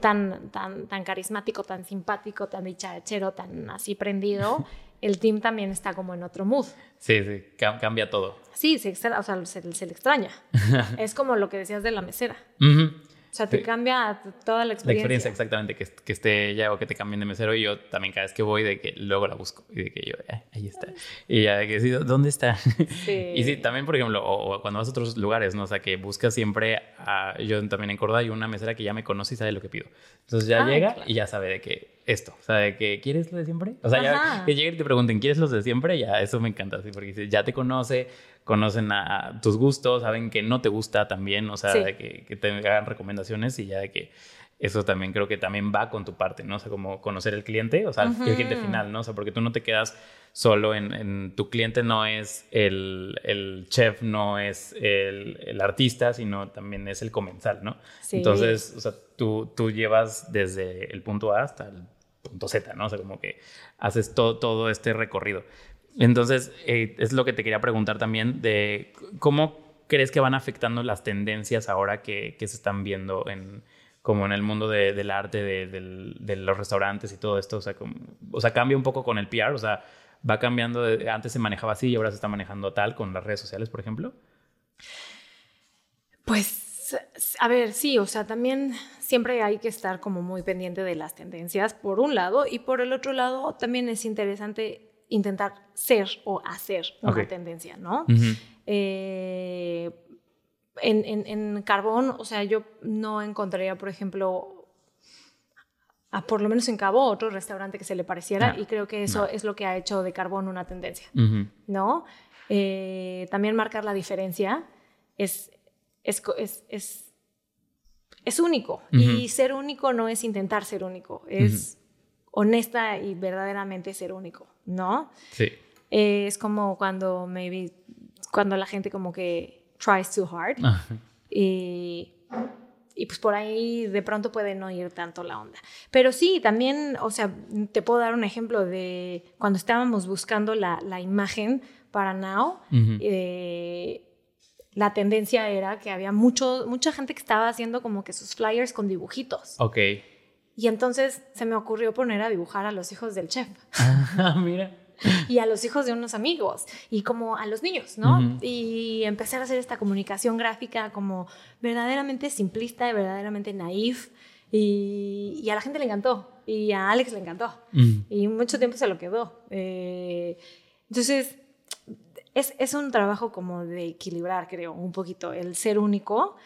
tan, tan, tan carismático, tan simpático, tan dicharachero, tan así prendido, el team también está como en otro mood. Sí, sí, cambia todo. Sí, se, o sea, se, le extraña. es como lo que decías de la mesera. O sea, te cambia toda la experiencia. La experiencia, exactamente, que, que, esté ella o que te cambien de mesero. Y yo también cada vez que voy, de que luego la busco. Y de que yo, eh, ahí está. Y ya de que sí, ¿dónde está? Sí. y sí, también, por ejemplo, o, cuando vas a otros lugares, ¿no? O sea, que buscas siempre, a, yo también en Córdoba hay una mesera que ya me conoce y sabe lo que pido. Entonces ya llega y ya sabe de que esto, o sea, de que quieres lo de siempre. O sea, ya que lleguen y te pregunten, ¿quieres los de siempre? Ya, eso me encanta, sí, porque ya te conoce, conocen a tus gustos, saben que no te gusta también, o sea, de que, te hagan recomendaciones y ya de que eso también creo que también va con tu parte, ¿no? O sea, como conocer el cliente, o sea, el cliente final, ¿no? O sea, porque tú no te quedas solo en, tu cliente, no es el, chef, no es el, artista, sino también es el comensal, ¿no? Entonces, o sea, tú, tú llevas desde el punto A hasta el punto Z, ¿no? O sea, como que haces todo, este recorrido. Entonces, eh, es lo que te quería preguntar también de cómo crees que van afectando las tendencias ahora que, se están viendo en como en el mundo del arte, de, los restaurantes y todo esto. O sea, o sea, cambia un poco con el PR. O sea, va cambiando. antes se manejaba así y ahora se está manejando tal con las redes sociales, por ejemplo. Pues, a ver, sí, o sea, también siempre hay que estar como muy pendiente de las tendencias, por un lado, y por el otro lado, también es interesante intentar ser o hacer una tendencia, ¿no? Eh, en, carbón, o sea, yo no encontraría, por ejemplo, por lo menos en Cabo, otro restaurante que se le pareciera, ah, y creo que eso es lo que ha hecho de carbón una tendencia, ¿no? Eh, también marcar la diferencia es, es, es, es, único, y ser único no es intentar ser único, es honesta y verdaderamente ser único, ¿no? Sí. es como cuando maybe cuando la gente como que tries too hard y, y pues por ahí de pronto puede no ir tanto la onda. Pero sí, también, o sea, te puedo dar un ejemplo de cuando estábamos buscando la, la imagen para Now, eh, la tendencia era que había mucho, mucha gente que estaba haciendo como que sus flyers con dibujitos. Ok. Y entonces se me ocurrió poner a dibujar a los hijos del chef. Ah, mira. Y a los hijos de unos amigos y como a los niños, ¿no? Y empecé a hacer esta comunicación gráfica como verdaderamente simplista y verdaderamente naif. Y, a la gente le encantó y a Alex le encantó. Y mucho tiempo se lo quedó. Eh, entonces, es, es, un trabajo como de equilibrar, creo, un poquito el ser único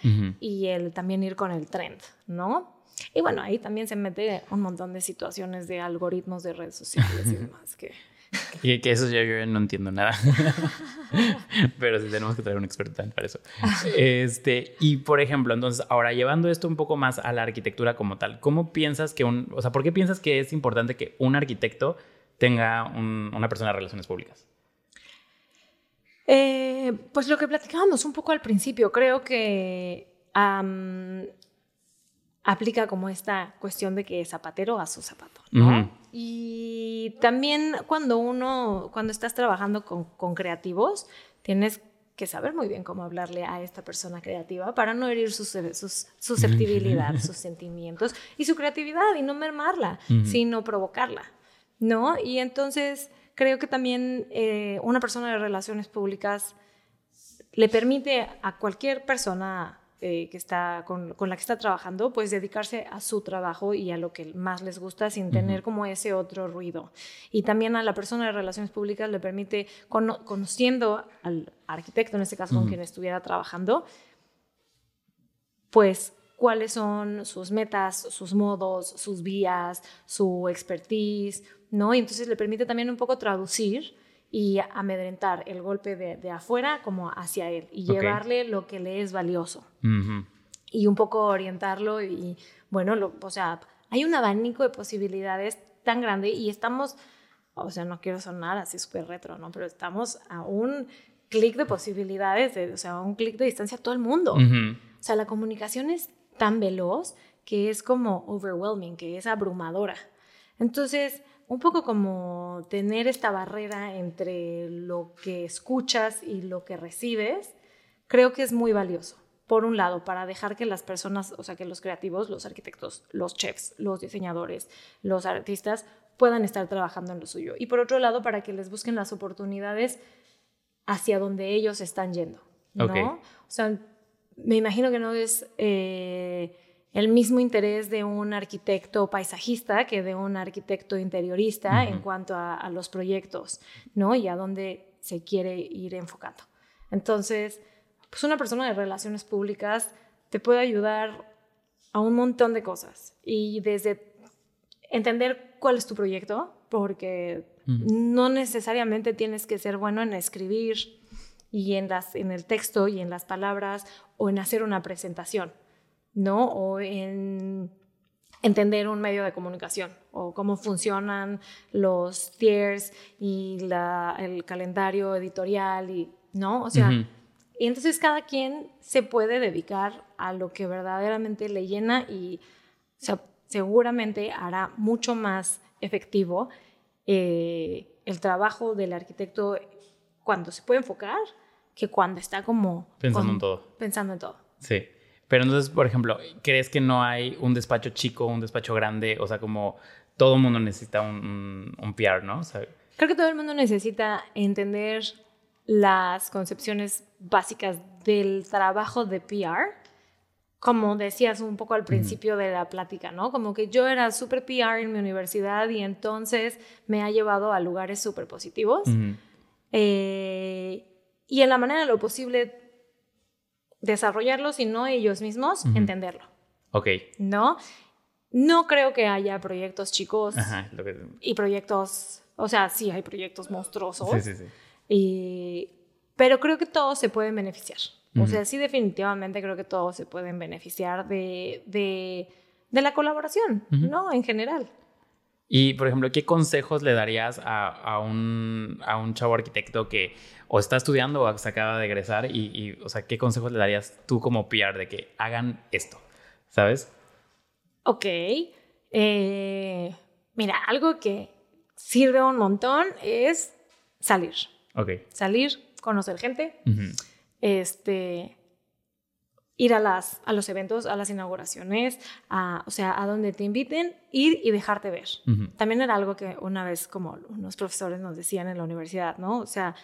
y el también ir con el trend, ¿no? Y bueno, ahí también se mete un montón de situaciones de algoritmos de redes sociales y demás que... Y que eso yo, yo no entiendo nada. Pero sí tenemos que traer un experto para eso. Este, y por ejemplo, entonces, ahora llevando esto un poco más a la arquitectura como tal, ¿cómo piensas que un, o sea, ¿por qué piensas que es importante que un arquitecto tenga una persona de relaciones públicas? Eh, pues lo que platicábamos un poco al principio, creo que aplica como esta cuestión de que zapatero a su zapato, ¿no? Y también cuando uno, cuando estás trabajando con, con, creativos, tienes que saber muy bien cómo hablarle a esta persona creativa para no herir su susceptibilidad, sus sentimientos y su creatividad y no mermarla, sino provocarla, ¿no? Y entonces creo que también eh, una persona de relaciones públicas le permite a cualquier persona eh, que está, con, la que está trabajando, pues dedicarse a su trabajo y a lo que más les gusta sin tener como ese otro ruido. Y también a la persona de relaciones públicas le permite, conociendo al arquitecto, en este caso con quien estuviera trabajando, pues cuáles son sus metas, sus modos, sus vías, su expertise, ¿no? Y entonces le permite también un poco traducir y amedrentar el golpe de, afuera como hacia él y llevarle lo que le es valioso. y un poco orientarlo y bueno, lo- o sea, hay un abanico de posibilidades tan grande y estamos, o sea, no quiero sonar así súper retro, ¿no? Pero estamos a un clic de posibilidades, de- o sea, a un clic de distancia a todo el mundo. O sea, la comunicación es tan veloz que es como overwhelming, que es abrumadora. Entonces, un poco como tener esta barrera entre lo que escuchas y lo que recibes, creo que es muy valioso. Por un lado, para dejar que las personas, o sea, que los creativos, los arquitectos, los chefs, los diseñadores, los artistas puedan estar trabajando en lo suyo. Y por otro lado, para que les busquen las oportunidades hacia donde ellos están yendo. ¿no? O sea, me imagino que no es eh, el mismo interés de un arquitecto paisajista que de un arquitecto interiorista en cuanto a, a los proyectos, ¿no? Y a dónde se quiere ir enfocando. Entonces, pues una persona de relaciones públicas te puede ayudar a un montón de cosas. Y desde entender cuál es tu proyecto, porque no necesariamente tienes que ser bueno en escribir y en, las, en el texto y en las palabras o en hacer una presentación, ¿no? O en entender un medio de comunicación o cómo funcionan los tiers y la- el calendario editorial y, ¿no? O sea, y entonces cada quien se puede dedicar a lo que verdaderamente le llena y o sea, seguramente hará mucho más efectivo eh, el trabajo del arquitecto cuando se puede enfocar que cuando está como Pensando con- en todo. Pensando en todo. Sí. Pero entonces, por ejemplo, ¿crees que no hay un despacho chico, un despacho grande? O sea, como todo el mundo necesita un, un, un PR, ¿no? O sea, Creo que todo el mundo necesita entender las concepciones básicas del trabajo de PR. Como decías un poco al principio de la plática, ¿no? Como que yo era súper PR en mi universidad y entonces me ha llevado a lugares súper positivos. Eh, y en la manera de lo posible desarrollarlos y no ellos mismos entenderlo, ok. ¿no? No creo que haya proyectos chicos Ajá. Lo que... y proyectos, o sea, sí hay proyectos monstruosos, Sí, sí, sí. y- pero creo que todos se pueden beneficiar. O sea, sí definitivamente creo que todos se pueden beneficiar de, de, de la colaboración. ¿no? En general. Y, por ejemplo, ¿qué consejos le darías a, a un, a un chavo arquitecto que o está estudiando o se acaba de egresar? Y, y, o sea, ¿qué consejos le darías tú como PR de que hagan esto? ¿Sabes? Ok. eh, mira, algo que sirve un montón es salir. Ok. Salir, conocer gente, este, ir a, las, a los eventos, a las inauguraciones, a, o sea, a donde te inviten, ir y dejarte ver. Ujú. También era algo que una vez como unos profesores nos decían en la universidad, ¿no? O sea,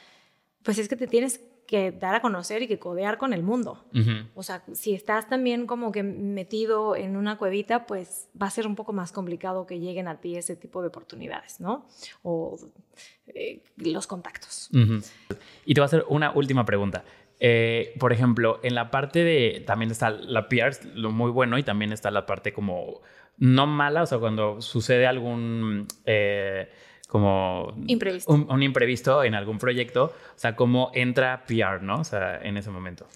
pues es que te tienes que dar a conocer y que codear con el mundo. Ujú. O sea, si estás también como que metido en una cuevita, pues va a ser un poco más complicado que lleguen a ti ese tipo de oportunidades, ¿no? O eh, los contactos. Ujú. Y te voy a hacer una última pregunta. Eh, por ejemplo, en la parte de, también está la PR, lo muy bueno, y también está la parte como no mala, o sea, cuando sucede algún, eh, como... Imprevisto. Un, un imprevisto en algún proyecto, o sea, cómo entra PR, ¿no? O sea, en ese momento.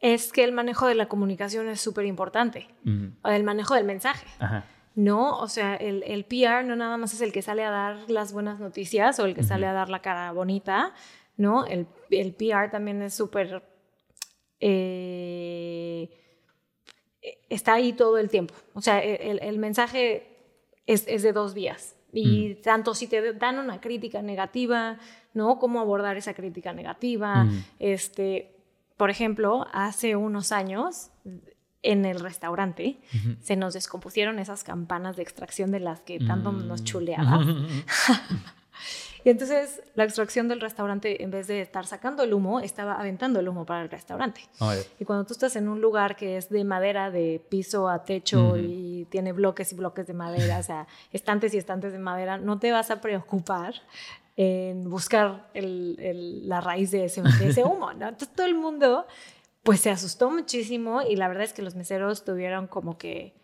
Es que el manejo de la comunicación es súper importante. Ujú. O el manejo del mensaje. Ajá. No, o sea, el, el PR no nada más es el que sale a dar las buenas noticias o el que sale Ujú. a dar la cara bonita, ¿no? El, el PR también es súper... eh, está ahí todo el tiempo. O sea, el, el mensaje es, es de dos vías. Y tanto si te dan una crítica negativa, ¿no? Cómo abordar esa crítica negativa. Ujú. Este, por ejemplo, hace unos años en el restaurante se nos descompusieron esas campanas de extracción de las que tanto nos Mm. chuleabas. Y entonces la extracción del restaurante, en vez de estar sacando el humo, estaba aventando el humo para el restaurante. Y cuando tú estás en un lugar que es de madera, de piso a techo y tiene bloques y bloques de madera, o sea, estantes y estantes de madera, no te vas a preocupar en buscar el- el- la raíz de ese, de ese humo, ¿no? Entonces todo el mundo pues se asustó muchísimo y la verdad es que los meseros tuvieron como que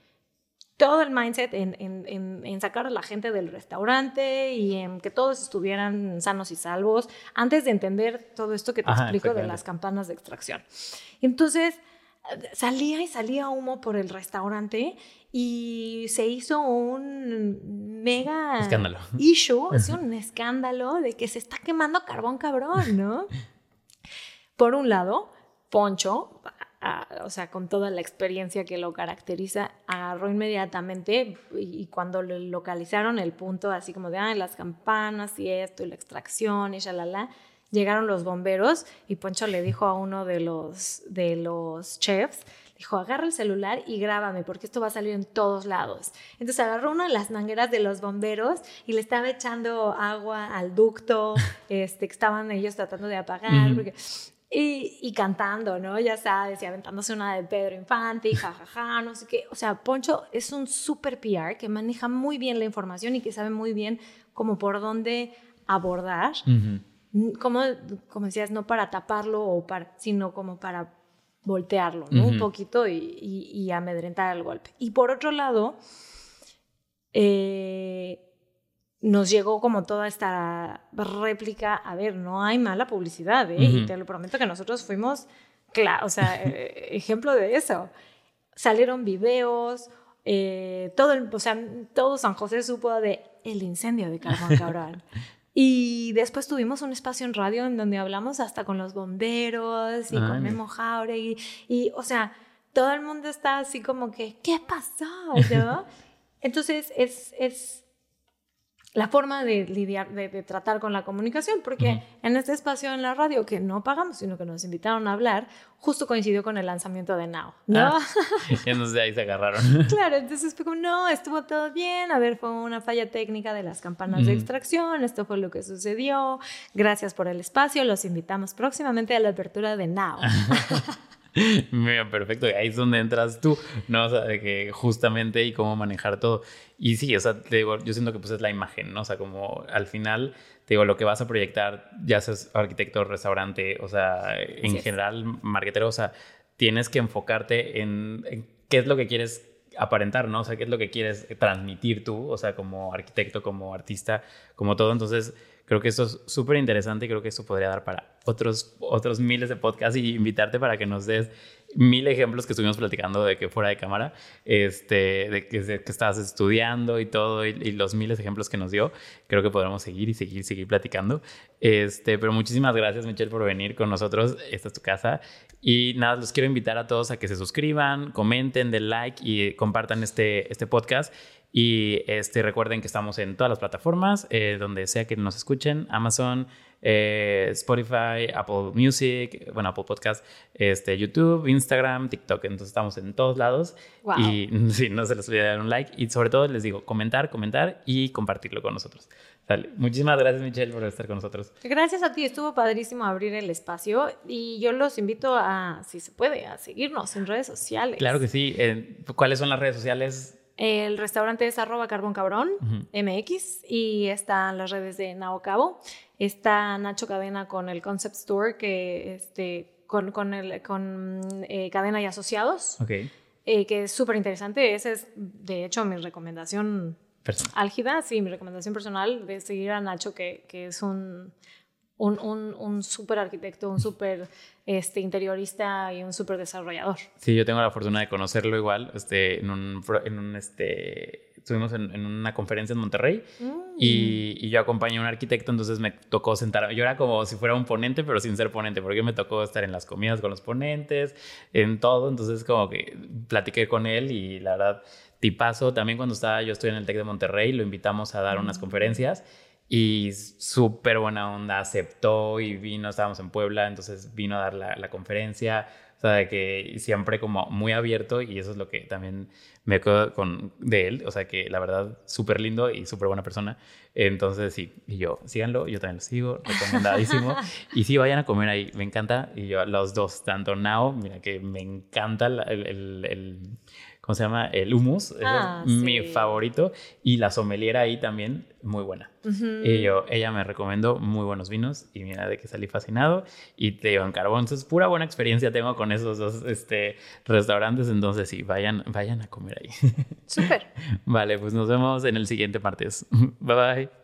todo el mindset en, en- en- en sacar a la gente del restaurante y en que todos estuvieran sanos y salvos antes de entender todo esto que te Ajá, explico de las campanas de extracción. Entonces, salía y salía humo por el restaurante y se hizo un mega Escándalo. issue, es un escándalo de que se está quemando carbón cabrón, ¿no? Por un lado, Poncho, a- o sea, con toda la experiencia que lo caracteriza, agarró inmediatamente y, y cuando lo localizaron el punto, así como de, ah, las campanas y esto, y la extracción y shalala, llegaron los bomberos y Poncho le dijo a uno de los, de los chefs, dijo, agarra el celular y grábame porque esto va a salir en todos lados. Entonces agarró una de las mangueras de los bomberos y le estaba echando agua al ducto este, que estaban ellos tratando de apagar. Ujú. porque- y, y cantando, ¿no? Ya sabes, y aventándose una de Pedro Infante y jajaja, no sé qué. O sea, Poncho es un super PR que maneja muy bien la información y que sabe muy bien como por dónde abordar como, como decías, no para taparlo, o para, sino como para voltearlo, ¿no? Un poquito y, y- y amedrentar el golpe. Y por otro lado, eh, nos llegó como toda esta réplica, a ver, no hay mala publicidad, ¿eh? Y Ujú. te lo prometo que nosotros fuimos, claro, o sea, eh, ejemplo de eso. Salieron videos, eh, todo, el- o sea, todo San José supo de el incendio de Carbón Cabrón. Y después tuvimos un espacio en radio en donde hablamos hasta con los bomberos y con. Memo Jauregui. Y, o sea, todo el mundo está así como que, ¿qué pasó? ¿No? Entonces, es, es la forma de lidiar, de, de tratar con la comunicación, porque Ujú. en este espacio en la radio que no pagamos, sino que nos invitaron a hablar, justo coincidió con el lanzamiento de Now, ¿no? Ah. Entonces de ahí se agarraron. Claro, entonces fue como, no, estuvo todo bien, a ver, fue una falla técnica de las campanas de Ujú. extracción, esto fue lo que sucedió, gracias por el espacio, los invitamos próximamente a la apertura de Now. Mira, perfecto. Ahí es donde entras tú, ¿no? O sea, de que justamente y cómo manejar todo. Y sí, o sea, te digo, yo siento que pues es la imagen, ¿no? O sea, como al final, te digo, lo que vas a proyectar, ya seas arquitecto, restaurante, o sea, en general, marketero, o sea, tienes que enfocarte en, en qué es lo que quieres aparentar, ¿no? O sea, qué es lo que quieres transmitir tú, o sea, como arquitecto, como artista, como todo. Entonces, creo que esto es súper interesante y creo que esto podría dar para otros, otros miles de podcasts y invitarte para que nos des mil ejemplos que estuvimos platicando de que fuera de cámara, este, de que, de que estabas estudiando y todo, y, y los miles de ejemplos que nos dio. Creo que podremos seguir y seguir, seguir platicando. Este, pero muchísimas gracias, Michelle, por venir con nosotros. Esta es tu casa. Y nada, los quiero invitar a todos a que se suscriban, comenten, den like y compartan este, este podcast. Y este, recuerden que estamos en todas las plataformas, eh, donde sea que nos escuchen, Amazon, eh, Spotify, Apple Music, bueno, Apple Podcast, este, YouTube, Instagram, TikTok. Entonces estamos en todos lados. Wow. Y sí, no se les olvide dar un like. Y sobre todo les digo, comentar, comentar y compartirlo con nosotros. Sale. Muchísimas gracias, Michelle, por estar con nosotros. Gracias a ti, estuvo padrísimo abrir el espacio y yo los invito a, si se puede, a seguirnos en redes sociales. Claro que sí. Eh, ¿Cuáles son las redes sociales? El restaurante es arroba carbón cabrón. MX y están las redes de Nao Cabo. Está Nacho Cadena con el Concept Store, que este, con, con, el, con eh, Cadena y Asociados, Ok. eh, que es súper interesante. Esa es, de hecho, mi recomendación Personal. álgida, sí, mi recomendación personal de seguir a Nacho, que, que es un, un, un, un súper arquitecto, un súper este, interiorista y un súper desarrollador. Sí, yo tengo la fortuna de conocerlo igual. Este, en un, en un este, estuvimos en, en una conferencia en Monterrey Mm. y, y yo acompañé a un arquitecto, entonces me tocó sentarme. Yo era como si fuera un ponente, pero sin ser ponente, porque me tocó estar en las comidas con los ponentes, en todo. Entonces, como que platiqué con él y la verdad, tipazo. También cuando estaba, yo estoy en el TEC de Monterrey, lo invitamos a dar unas conferencias y súper buena onda, aceptó y vino, estábamos en Puebla, entonces vino a dar la, la conferencia. O sea, de que siempre como muy abierto y eso es lo que también me quedo con de él. O sea, que la verdad, súper lindo y súper buena persona. Entonces, sí, y yo, síganlo, yo también lo sigo, recomendadísimo. y sí, vayan a comer ahí, me encanta. Y yo, los dos, tanto Nao, mira que me encanta la- el, el- el- ¿cómo se llama? El hummus, ese Ah, es mi favorito. Y la sommelier ahí también, muy buena. Y yo, ella me recomendó muy buenos vinos y mira de que salí fascinado y te digo en carbón. Entonces, pura buena experiencia tengo con esos dos este, restaurantes. Entonces, sí, vayan, vayan a comer ahí. Súper. vale, pues nos vemos en el siguiente martes. Bye bye.